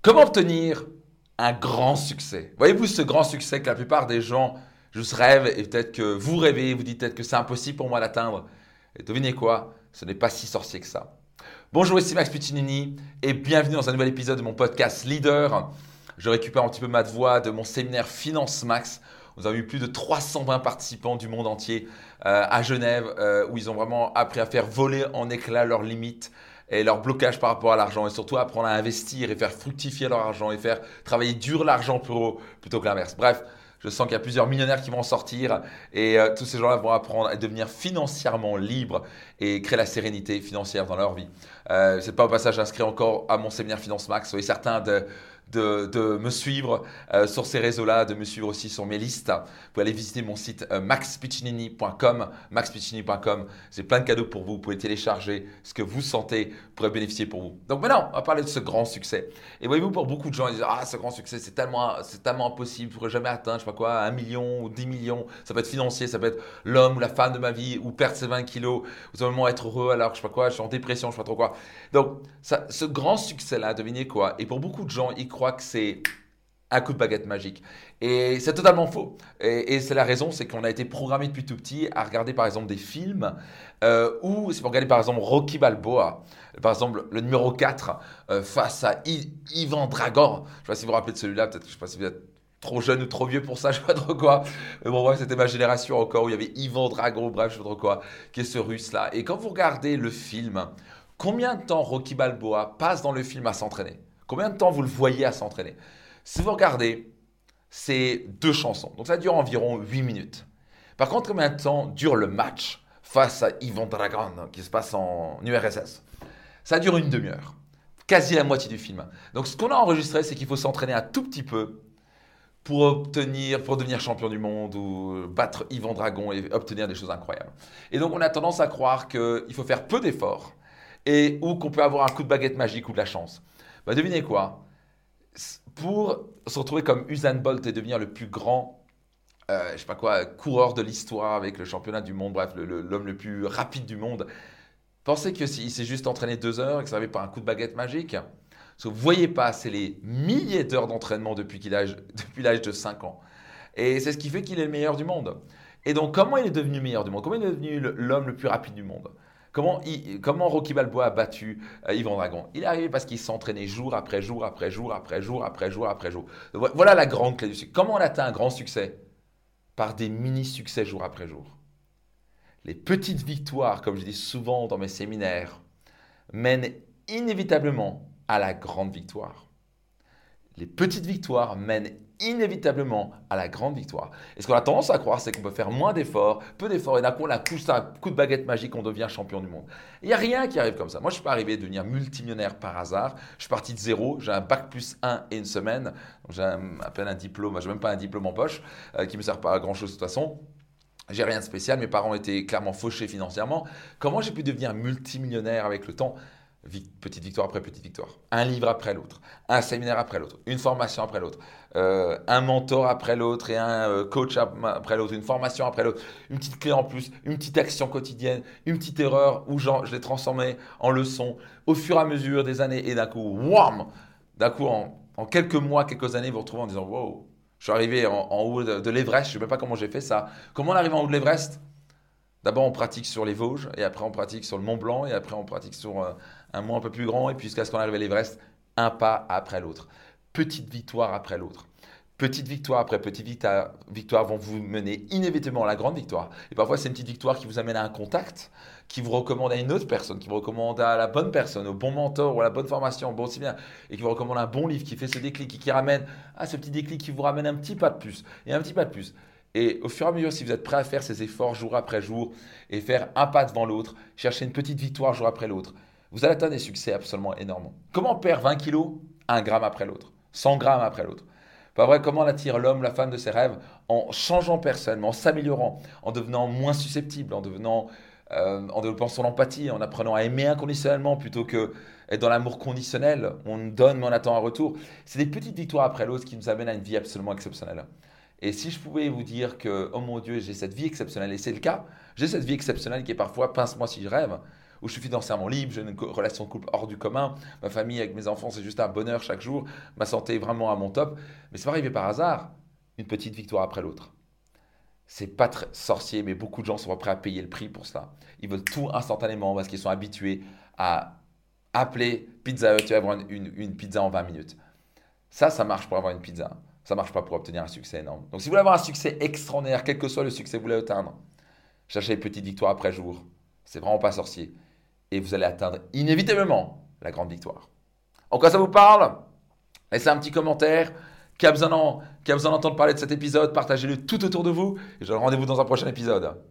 Comment obtenir un grand succès? Voyez-vous ce grand succès que la plupart des gens juste rêvent et peut-être que vous rêvez, vous dites peut-être que c'est impossible pour moi d'atteindre. Et devinez quoi? Ce n'est pas si sorcier que ça. Bonjour, ici Max Piccinini et bienvenue dans un nouvel épisode de mon podcast Leader. Je récupère un petit peu ma voix de mon séminaire Finance Max. Nous avons eu plus de 320 participants du monde entier euh, à Genève euh, où ils ont vraiment appris à faire voler en éclats leurs limites, et leur blocage par rapport à l'argent et surtout apprendre à investir et faire fructifier leur argent et faire travailler dur l'argent plutôt que l'inverse. Bref, je sens qu'il y a plusieurs millionnaires qui vont en sortir et euh, tous ces gens-là vont apprendre à devenir financièrement libres et créer la sérénité financière dans leur vie. Euh, c'est pas au passage inscrit encore à mon séminaire Finance Max. Soyez certains de de, me suivre euh, sur ces réseaux-là, de me suivre aussi sur mes listes. Vous pouvez aller visiter mon site euh, maxpiccinini.com. maxpiccinini.com, c'est plein de cadeaux pour vous. Vous pouvez télécharger ce que vous sentez pourrait bénéficier pour vous. Donc maintenant, on va parler de ce grand succès. Et voyez-vous, pour beaucoup de gens, ils disent Ah, ce grand succès, c'est tellement, c'est tellement impossible, je ne pourrais jamais atteindre, je sais pas quoi, un million ou 10 millions. Ça peut être financier, ça peut être l'homme ou la femme de ma vie, ou perdre ses 20 kilos, ou simplement être heureux alors, je sais pas quoi, je suis en dépression, je sais pas trop quoi. Donc, ce grand succès-là, devinez quoi? Et pour beaucoup de gens, ils crois que c'est un coup de baguette magique. Et c'est totalement faux. Et, c'est la raison, c'est qu'on a été programmé depuis tout petit à regarder par exemple des films euh, ou si vous regardez par exemple Rocky Balboa, par exemple le numéro 4 euh, face à Ivan Dragon. Je ne sais pas si vous vous rappelez de celui-là, peut-être je sais pas si vous êtes trop jeune ou trop vieux pour ça, je ne sais pas trop quoi. Mais bon, bref, c'était ma génération encore où il y avait Ivan Dragon, bref, je ne sais pas trop quoi, qui est ce russe-là. Et quand vous regardez le film, combien de temps Rocky Balboa passe dans le film à s'entraîner? Combien de temps vous le voyez à s'entraîner? Si vous regardez, c'est deux chansons. Donc ça dure environ 8 minutes. Par contre, combien de temps dure le match face à Ivan Dragon qui se passe en URSS Ça dure une demi-heure. Quasi la moitié du film. Donc ce qu'on a enregistré, c'est qu'il faut s'entraîner un tout petit peu pour obtenir, pour devenir champion du monde ou battre Ivan Dragon et obtenir des choses incroyables. Et donc on a tendance à croire qu'il faut faire peu d'efforts et ou qu'on peut avoir un coup de baguette magique ou de la chance. Bah, devinez quoi? Pour se retrouver comme Usain Bolt et devenir le plus grand, euh, je sais pas quoi, coureur de l'histoire avec le championnat du monde, bref, l'homme le, plus rapide du monde, pensez que s'il s'est juste entraîné deux heures et que ça n'avait pas un coup de baguette magique? Parce que vous voyez pas, c'est les milliers d'heures d'entraînement depuis l'âge de 5 ans. Et c'est ce qui fait qu'il est le meilleur du monde. Et donc, comment il est devenu meilleur du monde? Comment il est devenu l'homme le plus rapide du monde? Comment, Rocky Balboa a battu euh, Yvan Dragon? Il est arrivé parce qu'il s'entraînait jour après jour après jour après jour après jour après jour. Voilà la grande clé du succès. Comment on atteint un grand succès? Par des mini-succès jour après jour. Les petites victoires, comme je dis souvent dans mes séminaires, mènent inévitablement à la grande victoire. Les petites victoires mènent inévitablement à la grande victoire. Et ce qu'on a tendance à croire, c'est qu'on peut faire moins d'efforts, peu d'efforts, et d'un coup, on a un coup de baguette magique, on devient champion du monde. Il n'y a rien qui arrive comme ça. Moi, je ne suis pas arrivé à devenir multimillionnaire par hasard. Je suis parti de zéro. J'ai un bac plus 1 et une semaine. J'ai à peine un diplôme, je n'ai même pas un diplôme en poche, euh, qui ne me sert pas à grand-chose de toute façon. J'ai rien de spécial, mes parents étaient clairement fauchés financièrement. Comment j'ai pu devenir multimillionnaire avec le temps? Petite victoire après petite victoire. Un livre après l'autre, un séminaire après l'autre, une formation après l'autre, euh, un mentor après l'autre et un euh, coach après l'autre, une formation après l'autre, une petite clé en plus, une petite action quotidienne, une petite erreur où je l'ai transformé en leçon au fur et à mesure des années et d'un coup, wham D'un coup, en, quelques mois, quelques années, vous vous retrouvez en disant wow, je suis arrivé en, haut de, l'Everest, je ne sais même pas comment j'ai fait ça. Comment on arrive en haut de l'Everest? D'abord, on pratique sur les Vosges, et après, on pratique sur le Mont Blanc, et après, on pratique sur euh, un mont un peu plus grand, et puis jusqu'à ce qu'on arrive à l'Everest, un pas après l'autre. Petite victoire après l'autre. Petite victoire après petite victoire vont vous mener inévitablement à la grande victoire. Et parfois, c'est une petite victoire qui vous amène à un contact, qui vous recommande à une autre personne, qui vous recommande à la bonne personne, au bon mentor ou à la bonne formation, bon aussi bien, et qui vous recommande un bon livre, qui fait ce déclic, qui, ramène à ce petit déclic qui vous ramène un petit pas de plus, et un petit pas de plus. Et au fur et à mesure, si vous êtes prêt à faire ces efforts jour après jour et faire un pas devant l'autre, chercher une petite victoire jour après l'autre, vous allez atteindre des succès absolument énormes. Comment on perd 20 kilos un gramme après l'autre, 100 grammes après l'autre? Pas vrai, comment attire l'homme, la femme de ses rêves en changeant personne, en s'améliorant, en devenant moins susceptible, en devenant euh, en développant son empathie, en apprenant à aimer inconditionnellement plutôt que être dans l'amour conditionnel? On donne mais on attend un retour. C'est des petites victoires après l'autre qui nous amènent à une vie absolument exceptionnelle. Et si je pouvais vous dire que, oh mon Dieu, j'ai cette vie exceptionnelle, et c'est le cas, j'ai cette vie exceptionnelle qui est parfois pince-moi si je rêve, où je suis financièrement libre, j'ai une relation de couple hors du commun, ma famille avec mes enfants, c'est juste un bonheur chaque jour, ma santé est vraiment à mon top. Mais c'est pas arrivé par hasard, une petite victoire après l'autre. C'est pas très sorcier, mais beaucoup de gens sont prêts à payer le prix pour ça. Ils veulent tout instantanément parce qu'ils sont habitués à appeler Pizza Hut, tu vas avoir une pizza en 20 minutes. Ça, ça marche pour avoir une pizza. Ça marche pas pour obtenir un succès énorme. Donc, si vous voulez avoir un succès extraordinaire, quel que soit le succès que vous voulez atteindre, cherchez les petites victoires après jour. C'est vraiment pas sorcier. Et vous allez atteindre inévitablement la grande victoire. En quoi ça vous parle? Laissez un petit commentaire. Qui a besoin d'entendre parler de cet épisode? Partagez-le tout autour de vous. Et je vous rendez-vous dans un prochain épisode.